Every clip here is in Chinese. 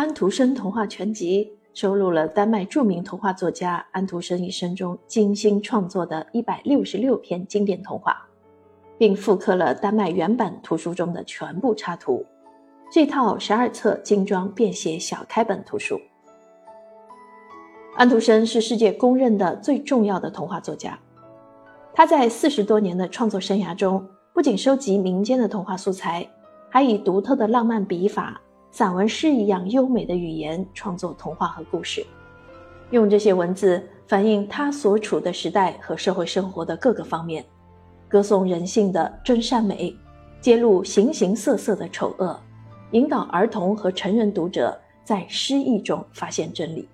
安徒生童话全集》收录了丹麦著名童话作家安徒生一生中精心创作的一百六十六篇经典童话，并复刻了丹麦原版图书中的全部插图。这套十二册精装便携小开本图书。安徒生是世界公认的最重要的童话作家。他在四十多年的创作生涯中，不仅收集民间的童话素材，还以独特的浪漫笔法、散文诗一样优美的语言创作童话和故事，用这些文字反映他所处的时代和社会生活的各个方面，歌颂人性的真善美，揭露形形色色的丑恶，引导儿童和成人读者在诗意中发现真理。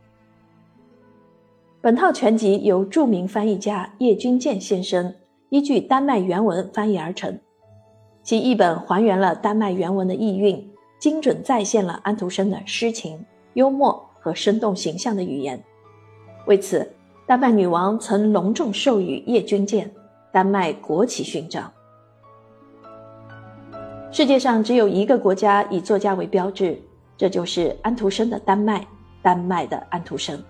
本套全集由著名翻译家叶君健先生依据丹麦原文翻译而成，其译本还原了丹麦原文的意蕴，精准再现了安徒生的诗情、幽默和生动形象的语言。为此，丹麦女王曾隆重授予叶君健丹麦国旗勋章。世界上只有一个国家以作家为标志，这就是安徒生的丹麦，丹麦的安徒生。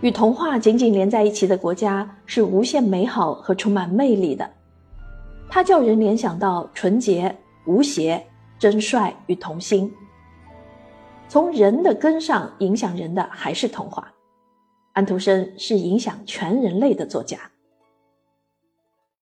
与童话紧紧连在一起的国家是无限美好和充满魅力的，它叫人联想到纯洁、无邪、真率与童心。从人的根上影响人的还是童话，安徒生是影响全人类的作家。